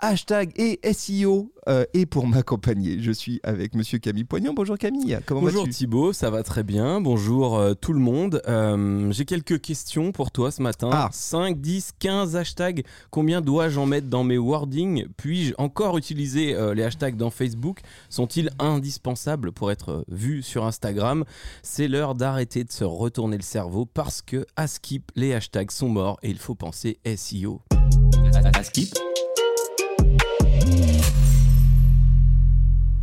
hashtag et SEO. Euh, et pour m'accompagner, je suis avec monsieur Camille Poignon. Bonjour Camille, comment Bonjour Thibaut, ça va très bien. Bonjour euh, tout le monde. Euh, J'ai quelques questions pour toi ce matin. Ah. 5, 10, 15 hashtags. Combien dois-je en mettre dans mes wordings? Puis-je encore utiliser euh, les hashtags dans Facebook? Sont-ils indispensables pour être vus sur Instagram? C'est l'heure d'arrêter de se retourner le cerveau parce que à skip, les hashtags sont morts et il faut penser SEO. À skip?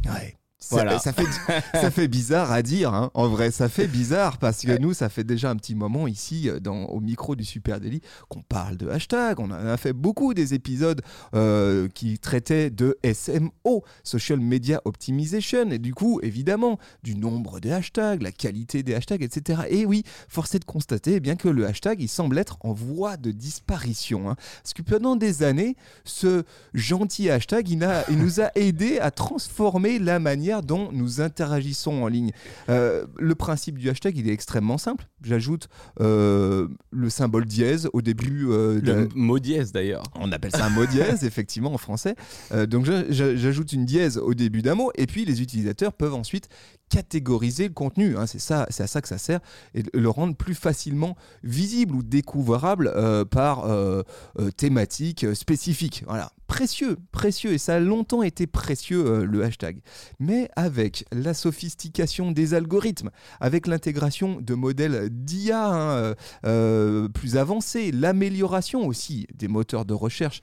Ouais. Ça, Voilà. ça fait, ça fait bizarre à dire, hein. en vrai, ça fait bizarre parce que nous, ça fait déjà un petit moment ici, euh, dans, au micro du Super Daily, qu'on parle de hashtag. On a fait beaucoup des épisodes euh, qui traitaient de SMO, Social Media Optimization, et du coup, évidemment, du nombre des hashtags, la qualité des hashtags, etc. Et oui, force est de constater eh bien que le hashtag, il semble être en voie de disparition. hein. Parce que pendant des années, ce gentil hashtag, il, a- il nous a aidé à transformer la manière dont nous interagissons en ligne. Euh, le principe du hashtag, il est extrêmement simple. J'ajoute euh, le symbole dièse au début euh, Le mot dièse d'ailleurs. on appelle ça un mot dièse, effectivement, en français. Euh, donc, j'ajoute une dièse au début d'un mot, et puis les utilisateurs peuvent ensuite catégoriser le contenu. hein. c'est ça, c'est à ça que ça sert, et le- rendre plus facilement visible ou découvrable par thématique spécifique. Voilà, précieux, précieux, et ça a longtemps été précieux euh, le hashtag. Mais avec la sophistication des algorithmes, avec l'intégration de modèles d'IA hein, euh, euh, plus avancés, l'amélioration aussi des moteurs de recherche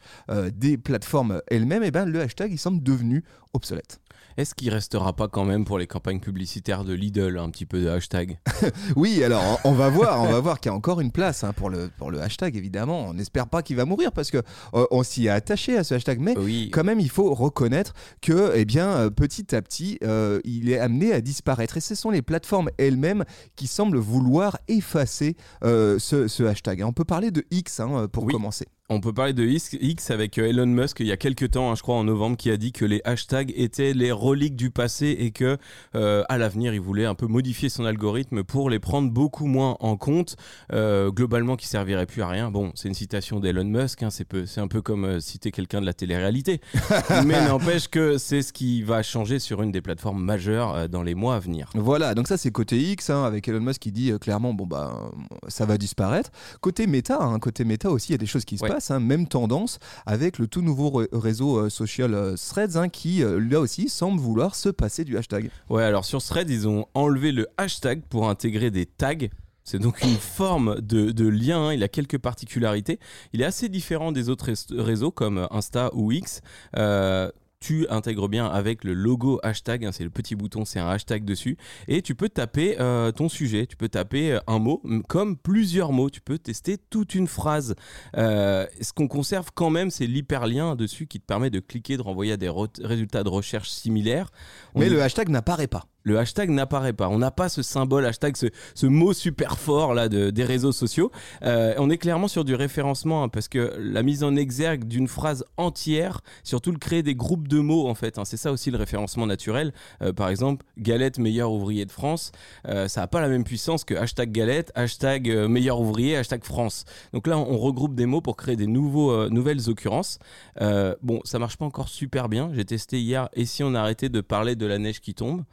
des plateformes elles-mêmes, et ben, le hashtag il semble devenu obsolète. Est-ce qu'il restera pas quand même pour les campagnes publicitaires de Lidl un petit peu de hashtag Oui, alors on va voir, on va voir qu'il y a encore une place hein, pour, le, pour le hashtag évidemment. On n'espère pas qu'il va mourir parce que euh, on s'y est attaché à ce hashtag, mais Oui. quand même, il faut reconnaître que, eh bien, euh, petit à petit, euh, il est amené à disparaître. Et ce sont les plateformes elles-mêmes qui semblent vouloir effacer euh, ce, ce hashtag. On peut parler de X hein, pour Oui. commencer. On peut parler de X, avec euh, Elon Musk il y a quelques temps, hein, je crois en novembre, qui a dit que les hashtags étaient les reliques du passé et que euh, à l'avenir il voulait un peu modifier son algorithme pour les prendre beaucoup moins en compte, euh, globalement qui servirait plus à rien. Bon, c'est une citation d'Elon Musk, hein, c'est peu- c'est un peu comme euh, citer quelqu'un de la télé-réalité, mais n'empêche que c'est ce qui va changer sur une des plateformes majeures dans les mois à venir. Voilà, donc ça c'est côté X, hein, avec Elon Musk qui dit clairement, bon bah ça va disparaître. Côté méta, côté méta aussi, il y a des choses qui se Ouais. passent, hein, même tendance avec le tout nouveau réseau euh, social euh, Threads, hein, qui euh, là aussi semble vouloir se passer du hashtag. Ouais, alors sur Thread, ils ont enlevé le hashtag pour intégrer des tags. C'est donc une forme de, lien, hein. il a quelques particularités. Il est assez différent des autres res- réseaux comme Insta ou X. tu intègres bien avec le logo hashtag, hein, c'est le petit bouton, c'est un hashtag dessus, et tu peux taper euh, ton sujet, tu peux taper euh, un mot, comme plusieurs mots, tu peux tester toute une phrase. Euh, ce qu'on conserve quand même, c'est l'hyperlien dessus qui te permet de cliquer, de renvoyer à des résultats de recherche similaires. On Mais le hashtag n'apparaît pas. Le hashtag n'apparaît pas. On n'a pas ce symbole hashtag, ce, mot super fort là de, des réseaux sociaux. Euh, on est clairement sur du référencement hein, parce que la mise en exergue d'une phrase entière, surtout le créer des groupes de mots en fait. hein, c'est ça aussi le référencement naturel. Euh, par exemple, Galette meilleur ouvrier de France, euh, ça n'a pas la même puissance que hashtag Galette, hashtag meilleur ouvrier, hashtag France. Donc là, on regroupe des mots pour créer des nouveaux, nouvelles occurrences. Bon, ça marche pas encore super bien. J'ai testé hier. Et si on arrêtait de parler de la neige qui tombe?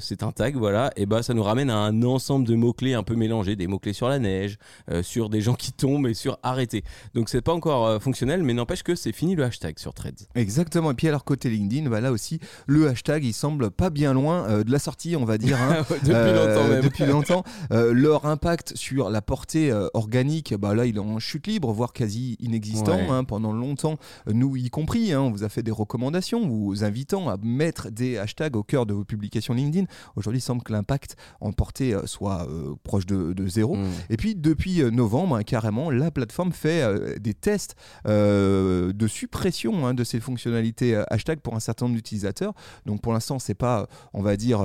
C'est un tag, voilà, et bah ça nous ramène à un ensemble de mots-clés un peu mélangés, des mots-clés sur la neige, euh, sur des gens qui tombent et sur arrêter. Donc c'est pas encore euh, fonctionnel, mais n'empêche que c'est fini le hashtag sur Threads. Exactement. Et puis alors côté LinkedIn, bah, là aussi, le hashtag, il semble pas bien loin euh, de la sortie, on va dire. hein. Depuis Euh, longtemps même. Depuis longtemps. Euh, leur impact sur la portée euh, organique, bah là, il est en chute libre, voire quasi inexistant. Ouais. hein. pendant longtemps, euh, nous y compris, hein, on vous a fait des recommandations, vous invitant à mettre des hashtags au cœur de vos publications LinkedIn LinkedIn. Aujourd'hui, il semble que l'impact en portée euh, soit euh, proche de, de zéro. Mm. Et puis depuis euh, novembre, hein, carrément, la plateforme fait euh, des tests euh, de suppression hein, de ces fonctionnalités hashtag pour un certain nombre d'utilisateurs. Donc pour l'instant, c'est pas, on va dire,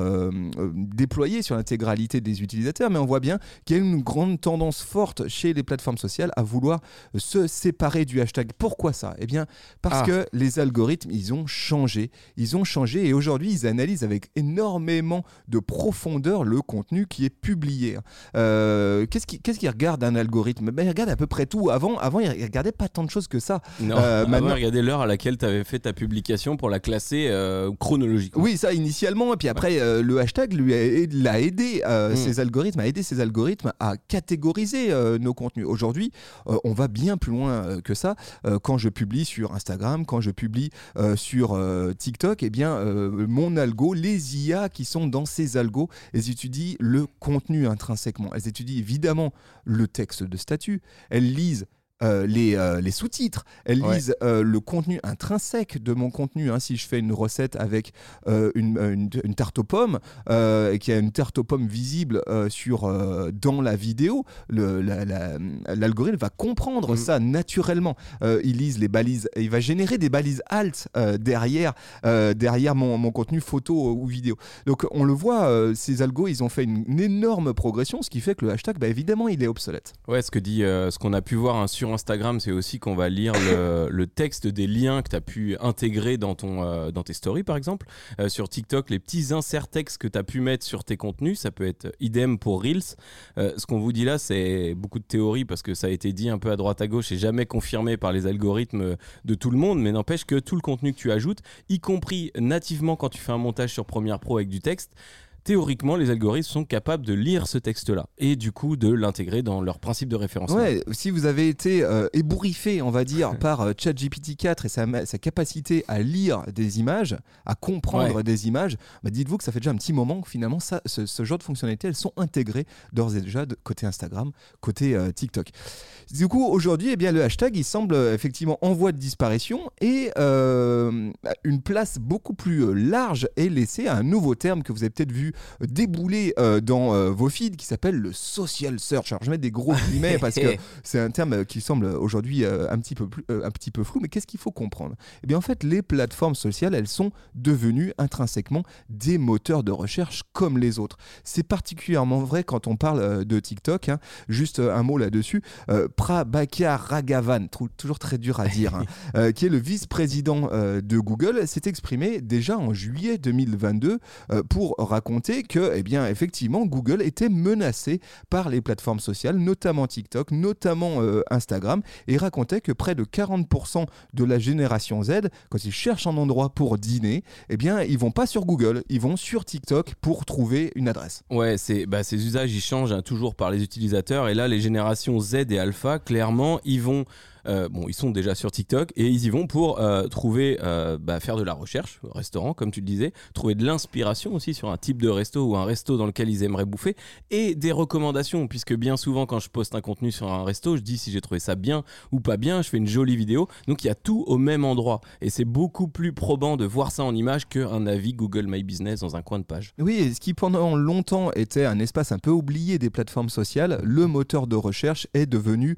déployé sur l'intégralité des utilisateurs, mais on voit bien qu'il y a une grande tendance forte chez les plateformes sociales à vouloir se séparer du hashtag. Pourquoi ça? Eh bien, parce Ah. que les algorithmes, ils ont changé. Ils ont changé et aujourd'hui, ils analysent avec énormément de profondeur le contenu qui est publié. Euh, qu'est-ce qui, qu'est-ce qu'il regarde un algorithme? Ben, Il regarde à peu près tout. Avant, avant, il regardait pas tant de choses que ça. Non, Euh, avant, maintenant- regardez l'heure à laquelle tu avais fait ta publication pour la classer euh, chronologiquement. Oui, ça initialement, et puis après, euh, le hashtag lui a, l'a aidé, euh, Mm. ces algorithmes, a aidé ces algorithmes à catégoriser nos contenus. Aujourd'hui, on va bien plus loin que ça. Quand je publie sur Instagram, quand je publie sur TikTok, eh bien, mon algo, les IA qui sont dans ces algos, elles étudient le contenu intrinsèquement. Elles étudient évidemment le texte de statut. Elles lisent euh, les, euh, les sous-titres, elles Ouais. lisent euh, le contenu intrinsèque de mon contenu. hein. Si je fais une recette avec une, une- une tarte aux pommes et qu'il y a une tarte aux pommes visible sur, dans la vidéo, le- la- la- l'algorithme va comprendre Mhm. ça naturellement. Il lise les balises, il va générer des balises alt derrière, derrière mon, mon contenu photo ou vidéo. Donc on le voit, ces algos, ils ont fait une, une énorme progression, ce qui fait que le hashtag, bah, évidemment, il est obsolète. Ouais, ce que dit, ce qu'on a pu voir hein, sur Instagram, c'est aussi qu'on va lire le, le texte des liens que tu as pu intégrer dans, ton, euh, dans tes stories, par exemple. Euh, sur TikTok, les petits inserts textes que tu as pu mettre sur tes contenus, ça peut être idem pour Reels. Euh, ce qu'on vous dit là, c'est beaucoup de théories parce que ça a été dit un peu à droite à gauche et jamais confirmé par les algorithmes de tout le monde, mais n'empêche que tout le contenu que tu ajoutes, y compris nativement quand tu fais un montage sur Premiere Pro avec du texte, théoriquement, les algorithmes sont capables de lire ce texte-là et du coup de l'intégrer dans leur principe de référencement. Ouais, si vous avez été euh, ébouriffé, on va dire, par euh, ChatGPT 4 et sa, capacité à lire des images, à comprendre Ouais. des images, bah dites-vous que ça fait déjà un petit moment que finalement, ça, ce, ce genre de fonctionnalités, elles sont intégrées d'ores et déjà de côté Instagram, côté euh, TikTok. Du coup, aujourd'hui, eh bien, le hashtag, il semble effectivement en voie de disparition et une place beaucoup plus large est laissée à un nouveau terme que vous avez peut-être vu débouler euh, dans euh, vos feeds qui s'appelle le social search. Alors, je mets des gros guillemets parce que c'est un terme euh, qui semble aujourd'hui un, petit peu plus- un petit peu flou, mais qu'est-ce qu'il faut comprendre? Eh bien, en fait, les plateformes sociales, elles sont devenues intrinsèquement des moteurs de recherche comme les autres. C'est particulièrement vrai quand on parle de TikTok. hein. Juste un mot là-dessus. Euh, Prabhakar Raghavan, toujours très dur à dire, hein, euh, qui est le vice-président euh, de Google, s'est exprimé déjà en juillet 2022 euh, pour raconter que, eh bien, effectivement, Google était menacé par les plateformes sociales, notamment TikTok, notamment euh, Instagram, et racontait que près de 40% de la génération Z, quand ils cherchent un endroit pour dîner, eh bien, ils vont pas sur Google, ils vont sur TikTok pour trouver une adresse. Ouais, c'est bah, ces usages ils changent hein, toujours par les utilisateurs et là les générations Z et Alpha clairement ils vont euh, bon ils sont déjà sur TikTok et ils y vont pour euh, trouver euh, bah, faire de la recherche restaurant comme tu le disais trouver de l'inspiration aussi sur un type de resto ou un resto dans lequel ils aimeraient bouffer et des recommandations puisque bien souvent quand je poste un contenu sur un resto je dis si j'ai trouvé ça bien ou pas bien je fais une jolie vidéo. Donc il y a tout au même endroit et c'est beaucoup plus probant de voir ça en image qu'un avis Google My Business dans un coin de page. Oui, et ce qui pendant longtemps était un espace un peu oublié des plateformes sociales, le moteur de recherche est devenu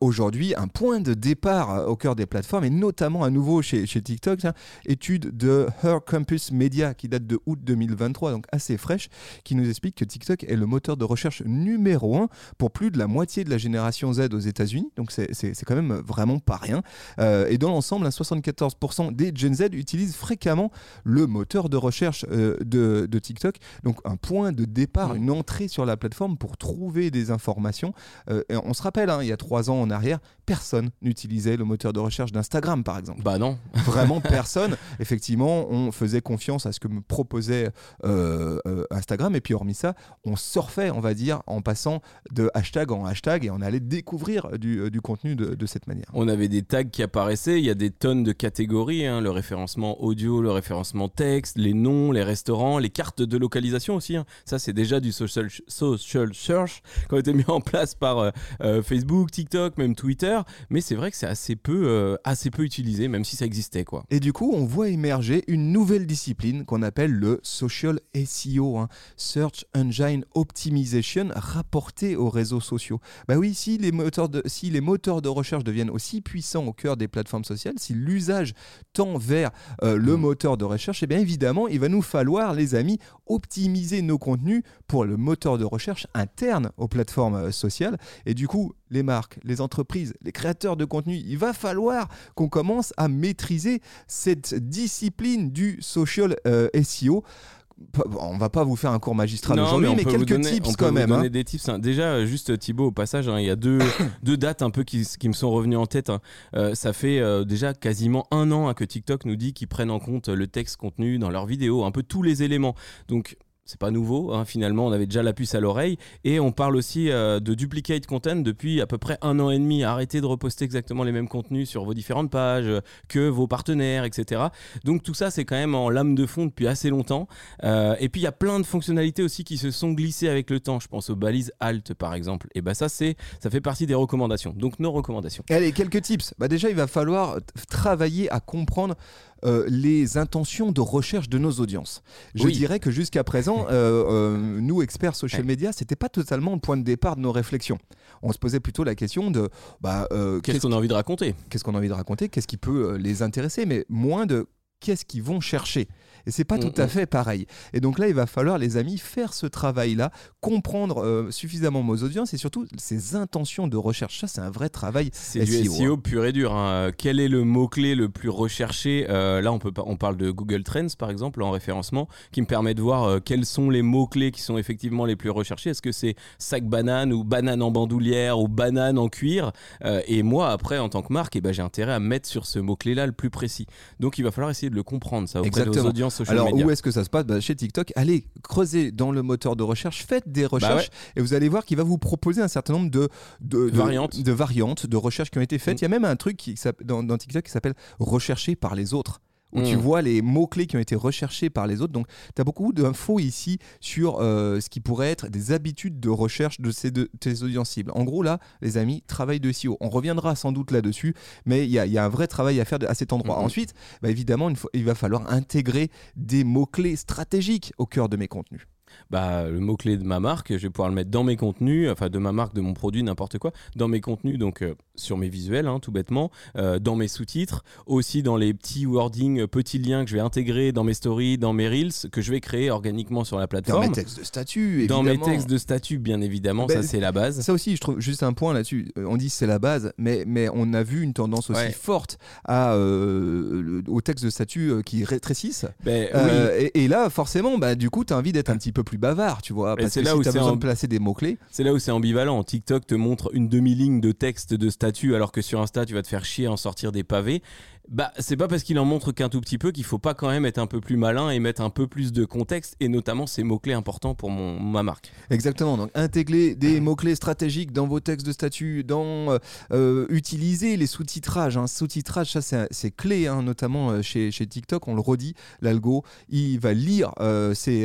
aujourd'hui un point de départ euh, au cœur des plateformes et notamment à nouveau chez, chez TikTok. étude de Her Campus Media qui date de août 2023, donc assez fraîche, qui nous explique que TikTok est le moteur de recherche numéro un pour plus de la moitié de la génération Z aux États-Unis. Donc c'est- quand même vraiment pas rien. Euh, et dans l'ensemble, hein, 74% des Gen Z utilisent fréquemment le moteur de recherche euh, de, de TikTok. Donc un point de départ, une entrée sur la plateforme pour trouver des informations. Euh, et on se rappelle, hein, il y a trois ans en arrière, personne n'utilisait le moteur de recherche d'Instagram, par exemple. bah non Vraiment personne. Effectivement, on faisait confiance à ce que me proposait euh, euh, Instagram. Et puis hormis ça, on surfait, on va dire, en passant de hashtag en hashtag et on allait découvrir du, euh, du contenu de, de cette manière. On avait des tags qui apparaissaient, il y a des tonnes de catégories, hein, le référencement audio, le référencement texte, les noms, les restaurants, les cartes de localisation aussi. hein. Ça, c'est déjà du social, social search qui a été mis en place par euh, Facebook, TikTok, même Twitter. Mais c'est vrai que c'est assez peu, euh, assez peu utilisé, même si ça existait. Quoi. Et du coup, on voit émerger une nouvelle discipline qu'on appelle le social SEO, hein, Search Engine Optimization, rapporté aux réseaux sociaux. Bah oui, si les, moteurs de, si les moteurs de recherche deviennent aussi puissants au cœur des plateformes sociales, si l'usage tend vers euh, le Mm. moteur de recherche, eh bien évidemment, il va nous falloir, les amis, optimiser nos contenus pour le moteur de recherche interne aux plateformes euh, sociales. Et du coup, les marques, les entreprises, les créateurs de contenu, il va falloir qu'on commence à maîtriser cette discipline du social euh, SEO. On va pas vous faire un cours magistral aujourd'hui, mais, vous quelques donner- tips on peut quand vous même. donner hein. des tips. hein. Déjà, juste Thibaut, au passage, hein, il y a deux, deux dates un peu qui, qui me sont revenues en tête. hein. Euh, ça fait euh, déjà quasiment un an que TikTok nous dit qu'ils prennent en compte le texte contenu dans leurs vidéos, un peu tous les éléments. Donc, c'est pas nouveau, hein, finalement, on avait déjà la puce à l'oreille. Et on parle aussi euh, de duplicate content depuis à peu près un an et demi. Arrêtez de reposter exactement les mêmes contenus sur vos différentes pages que vos partenaires, etc. Donc tout ça, c'est quand même en lame de fond depuis assez longtemps. Euh, et puis il y a plein de fonctionnalités aussi qui se sont glissées avec le temps. Je pense aux balises Alt par exemple. Et bah ça, c'est, ça fait partie des recommandations. Donc nos recommandations. Allez, quelques tips. Bah déjà, il va falloir travailler à comprendre euh, les intentions de recherche de nos audiences. Je Oui. dirais que jusqu'à présent, euh, euh, nous, experts social media, c'était pas totalement le point de départ de nos réflexions. On se posait plutôt la question de bah, Qu'est-ce qu'on a envie de raconter? Qu'est-ce qu'on a envie de raconter, qu'est-ce qui peut les intéresser, mais moins de qu'est-ce qu'ils vont chercher. Et c'est pas Mm, tout à mm. fait pareil. Et donc là, il va falloir, les amis, faire ce travail-là, comprendre euh, suffisamment nos audiences et surtout ces intentions de recherche. Ça, c'est un vrai travail. C'est du SEO, SEO pur et dur. hein. Quel est le mot-clé le plus recherché Euh, Là, on, peut, pas- on parle de Google Trends, par exemple, en référencement, qui me permet de voir euh, quels sont les mots-clés qui sont effectivement les plus recherchés. Est-ce que c'est sac banane ou banane en bandoulière ou banane en cuir Et moi, après, en tant que marque, eh ben, j'ai intérêt à me mettre sur ce mot-clé-là le plus précis. Donc, il va falloir essayer de le comprendre, ça, auprès de Exactement. vos audiences social Alors, media. où est-ce que ça se passe? Bah, Chez TikTok, allez creuser dans le moteur de recherche, faites des recherches et vous allez voir qu'il va vous proposer un certain nombre de, de, de- Variantes. de variantes, de recherches qui ont été faites. Mm. Il y a même un truc qui, dans, dans TikTok qui s'appelle rechercher par les autres. Où tu Mm. vois les mots-clés qui ont été recherchés par les autres. Donc, tu as beaucoup d'infos ici sur euh, ce qui pourrait être des habitudes de recherche de ces de, tes audiences cibles. En gros, là, les amis, travail de SEO. On reviendra sans doute là-dessus, mais il y, y a un vrai travail à faire à cet endroit. Mhm. Ensuite, bah, évidemment, il va falloir intégrer des mots-clés stratégiques au cœur de mes contenus. Bah, le mot-clé de ma marque, je vais pouvoir le mettre dans mes contenus, enfin de ma marque, de mon produit, n'importe quoi, dans mes contenus, donc euh, sur mes visuels, hein, tout bêtement, euh, dans mes sous-titres, aussi dans les petits wordings, euh, petits liens que je vais intégrer dans mes stories, dans mes reels, que je vais créer organiquement sur la Dans plateforme. mes textes de statut, Dans mes évidemment. textes de statut, bien évidemment, Ben, ça c'est la base. Ça aussi, je trouve juste un point là-dessus. On dit c'est la base, mais, mais on a vu une tendance aussi Ouais. forte à, euh, le- au texte de statut qui rétrécissent. Ben, oui. Et, et là, forcément, bah, du coup, tu as envie d'être un petit peu plus bavard, tu vois. Parce c'est que là si où tu as c'est besoin un- de placer des mots-clés, C'est là où c'est ambivalent. TikTok te montre une demi-ligne de texte de statut alors que sur Insta tu vas te faire chier à en sortir des pavés. Bah, c'est pas parce qu'il en montre qu'un tout petit peu qu'il faut pas quand même être un peu plus malin et mettre un peu plus de contexte et notamment ces mots-clés importants pour mon, ma marque. Exactement. Donc, intégrer des mots-clés stratégiques dans vos textes de statut, dans euh, euh, utiliser les sous-titrages. Hein. Sous-titrage, ça, c'est clé, hein, notamment euh, chez, chez TikTok. On le redit, l'algo, il va lire euh, ces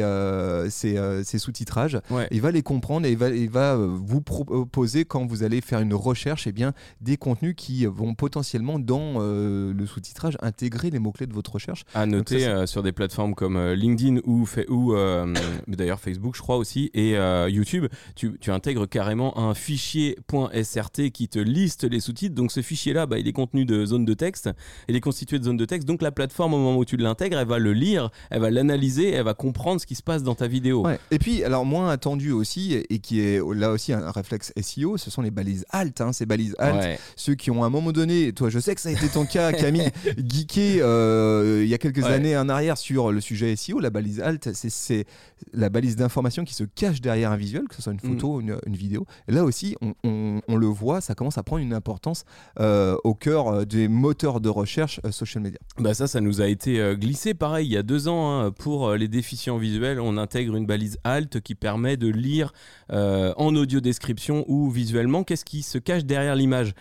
sous-titrages, Ouais. il va les comprendre et il va, il va vous proposer, quand vous allez faire une recherche, eh bien, des contenus qui vont potentiellement, dans le sous-titrage, intégrer les mots-clés de votre recherche. À noter ça, euh, sur des plateformes comme euh, LinkedIn ou, euh, d'ailleurs Facebook, je crois aussi, et YouTube, tu, tu intègres carrément un fichier .srt qui te liste les sous-titres. Donc ce fichier-là, bah, il est contenu de zones de texte, il est constitué de zones de texte. Donc la plateforme, au moment où tu l'intègres, elle va le lire, elle va l'analyser, elle va comprendre ce qui se passe dans ta vidéo. Ouais. Et puis, alors moins attendu aussi, et qui est là aussi un réflexe SEO, ce sont les balises alt. Hein, ces balises alt, Ouais. ceux qui ont à un moment donné, toi je sais que ça a été ton cas Camille, geeké euh, il y a quelques Ouais. années en arrière sur le sujet SEO, la balise alt, c'est- la balise d'information qui se cache derrière un visuel, que ce soit une Mm. photo ou une, une vidéo. Et là aussi, on, on- on le voit, ça commence à prendre une importance euh, au cœur euh, des moteurs de recherche euh, social media. Bah ça, ça nous a été glissé pareil il y a deux ans hein, pour les déficients visuels. On intègre une balise alt qui permet de lire en audio description ou visuellement qu'est-ce qui se cache derrière l'image.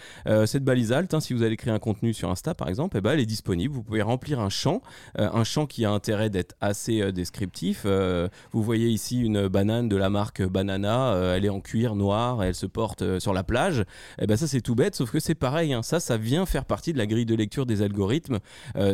Cette balise alt, hein, si vous allez créer un contenu sur Insta par exemple, eh ben, elle est disponible. Vous pouvez remplir un champ, euh, un champ qui a intérêt d'être assez euh, descriptif. Euh, vous voyez ici une banane de la marque Banana, elle est en cuir noir, elle se porte sur la plage. Eh ben, ça, c'est tout bête, sauf que c'est pareil. hein. Ça, ça vient faire partie de la grille de lecture des algorithmes.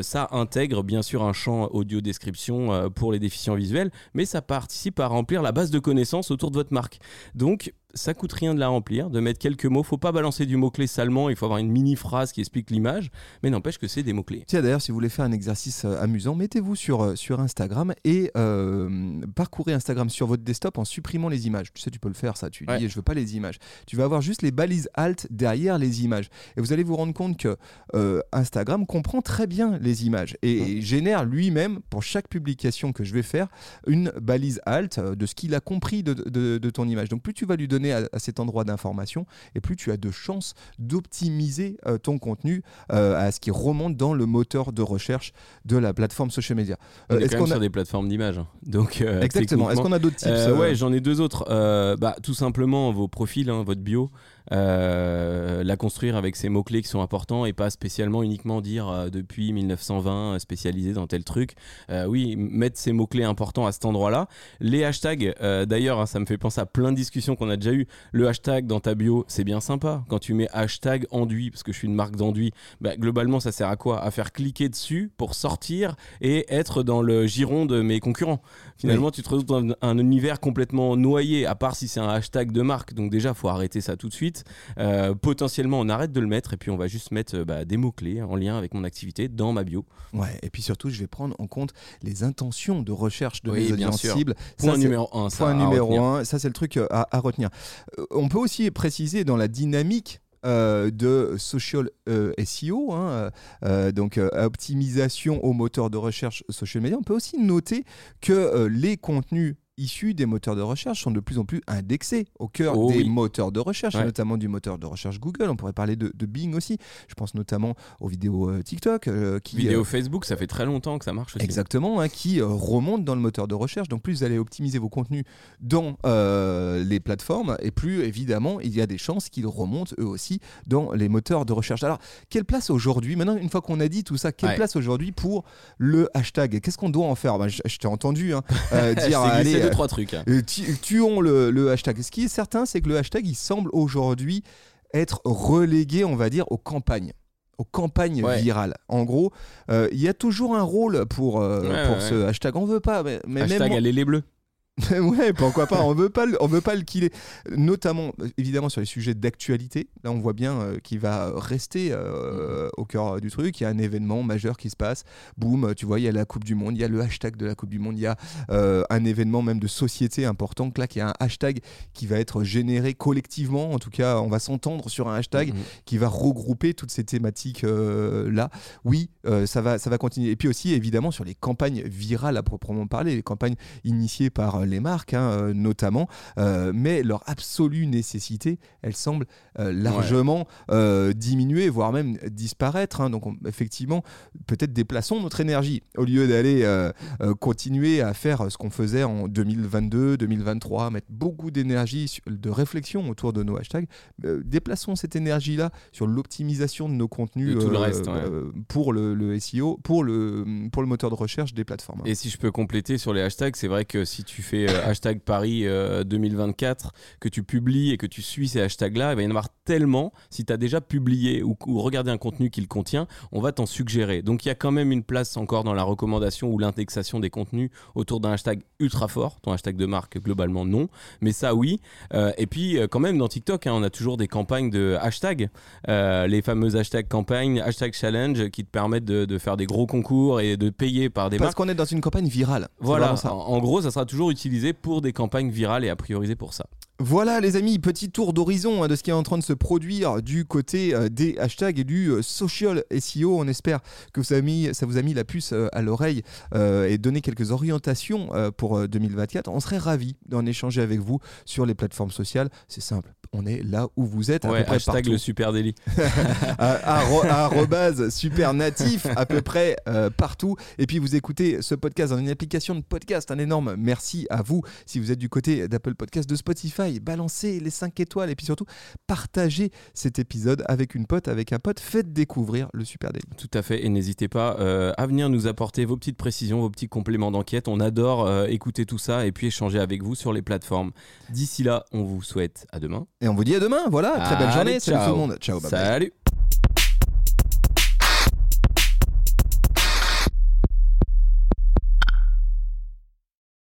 Ça intègre bien sûr un champ audio description pour les déficients visuels, mais ça participe à remplir la base de connaissances autour de votre marque. Donc, ça coûte rien de la remplir, de mettre quelques mots. Faut pas balancer du mot-clé salement, il faut avoir une mini phrase qui explique l'image, mais n'empêche que c'est des mots-clés. Tiens, d'ailleurs, si vous voulez faire un exercice euh, amusant, mettez-vous sur, euh, sur Instagram et euh, parcourez Instagram sur votre desktop en supprimant les images. Tu sais, tu peux le faire, ça. Tu Ouais. dis, je veux pas les images. Tu vas avoir juste les balises alt derrière les images. Et vous allez vous rendre compte que euh, Instagram comprend très bien les images et, et génère lui-même, pour chaque publication que je vais faire, une balise alt de ce qu'il a compris de, de- de ton image. Donc, plus tu vas lui donner à, à cet endroit d'information, et plus tu as de chances d'optimiser euh, ton contenu euh, à ce qui remonte dans le moteur de recherche de la plateforme social media. On Euh, est est-ce quand même qu'on a- sur des plateformes d'images. hein. Donc, Exactement. Est-ce qu'on a d'autres tips ouais, j'en ai deux autres. Bah, tout simplement vos profils, hein, votre bio, euh, la construire avec ces mots-clés qui sont importants et pas spécialement uniquement dire euh, depuis 1920 euh, spécialisé dans tel truc. Euh, oui, mettre ces mots-clés importants à cet endroit-là. Les hashtags, d'ailleurs, hein, ça me fait penser à plein de discussions qu'on a déjà eues. Le hashtag dans ta bio, c'est bien sympa. Quand tu mets hashtag enduit, parce que je suis une marque d'enduit, bah, globalement, ça sert à quoi? À faire cliquer dessus pour sortir et être dans le giron de mes concurrents. Finalement, tu te retrouves dans un univers complètement noyé, à part si c'est un hashtag de marque. Donc déjà, faut arrêter ça tout de suite. Euh, potentiellement, on arrête de le mettre et puis on va juste mettre euh, bah, des mots-clés en lien avec mon activité dans ma bio. Ouais, et puis surtout, je vais prendre en compte les intentions de recherche de Oui, mes bien sûr. cibles. Point Ça, numéro 1. Point numéro un, ça c'est le truc euh, à, à retenir. Euh, on peut aussi préciser dans la dynamique euh, de social euh, SEO, hein, euh, donc optimisation au moteur de recherche social media, on peut aussi noter que les contenus issus des moteurs de recherche sont de plus en plus indexés au cœur Oh des oui. moteurs de recherche, et notamment du moteur de recherche Google. On pourrait parler de, de Bing aussi. Je pense notamment aux vidéos euh, TikTok euh, qui Vidéo euh, Facebook, ça fait très longtemps que ça marche aussi. Exactement, hein, qui euh, remonte dans le moteur de recherche. Donc plus vous allez optimiser vos contenus dans les plateformes, et plus évidemment il y a des chances qu'ils remontent eux aussi dans les moteurs de recherche. Alors quelle place aujourd'hui, maintenant une fois qu'on a dit tout ça, quelle Ouais. place aujourd'hui pour le hashtag? Qu'est-ce qu'on doit en faire? Ben, Je, t'ai entendu hein, dire allez, deux, trois trucs. hein. euh, tu- tuons le, le hashtag. Ce qui est certain, c'est que le hashtag, il semble aujourd'hui être relégué, on va dire, aux campagnes aux campagnes Ouais. virales. En gros, euh, il y a toujours un rôle pour, euh, Ouais, pour ouais, ce hashtag. On veut pas, mais, mais même Hashtag allez les bleus. Ouais, pourquoi pas. On veut pas, le- on veut pas le killer. Notamment, euh, évidemment, sur les sujets d'actualité. Là, on voit bien euh, qu'il va rester euh, au cœur du truc. Il y a un événement majeur qui se passe. Boum, tu vois, il y a la Coupe du Monde. Il y a le hashtag de la Coupe du Monde. Il y a euh, un événement même de société important. Là, il y a un hashtag qui va être généré collectivement. En tout cas, on va s'entendre sur un hashtag Mhm. qui va regrouper toutes ces thématiques euh, là. Oui, euh, ça va, ça va continuer. Et puis aussi, évidemment, sur les campagnes virales à proprement parler, les campagnes initiées par euh, les marques, hein, euh, notamment, euh, mais leur absolue nécessité, elle semble euh, largement euh, diminuer, voire même disparaître. hein. Donc, on- effectivement, peut-être déplaçons notre énergie au lieu d'aller continuer à faire ce qu'on faisait en 2022, 2023, mettre beaucoup d'énergie, de réflexion autour de nos hashtags. Déplaçons cette énergie-là sur l'optimisation de nos contenus tout le reste, ouais. pour le, le SEO, pour le, pour le moteur de recherche des plateformes. Et si je peux compléter sur les hashtags, c'est vrai que si tu fais euh, hashtag Paris euh, 2024, que tu publies et que tu suis ces hashtags-là, il va y en avoir tellement. Si tu as déjà publié ou, ou regardé un contenu qu'il contient, on va t'en suggérer. Donc il y a quand même une place encore dans la recommandation ou l'indexation des contenus autour d'un hashtag ultra fort. Ton hashtag de marque, globalement, non. Mais ça, oui. Euh, et puis, quand même, dans TikTok, hein, on a toujours des campagnes de hashtags. Les fameuses hashtags campagnes, hashtag challenge, qui te permettent de, de faire des gros concours et de payer par des marques. Parce qu'on est dans une campagne virale. Voilà, ça. en, en gros, ça sera toujours pour des campagnes virales et à prioriser pour ça. Voilà les amis, petit tour d'horizon hein, de ce qui est en train de se produire du côté euh, des hashtags et du euh, social SEO. On espère que ça, a mis- ça vous a mis la puce euh, à l'oreille et donné quelques orientations pour euh, 2024. On serait ravis d'en échanger avec vous sur les plateformes sociales. C'est simple, on est là où vous êtes, à Ouais, peu près hashtag partout. le super délit. arrobase super natif à peu près euh, partout. Et puis vous écoutez ce podcast dans une application de podcast. Un énorme merci à vous si vous êtes du côté d'Apple Podcast, de Spotify Spotify, balancez les 5 étoiles et puis surtout partagez cet épisode avec une pote, avec un pote. Faites découvrir le Super Daily. Tout à fait, et n'hésitez pas euh, à venir nous apporter vos petites précisions, vos petits compléments d'enquête. On adore euh, écouter tout ça et puis échanger avec vous sur les plateformes. D'ici là, on vous souhaite à demain. Et on vous dit à demain. Voilà, très belle Allez, journée. Salut ciao. tout le monde. Ciao, bye bye. Salut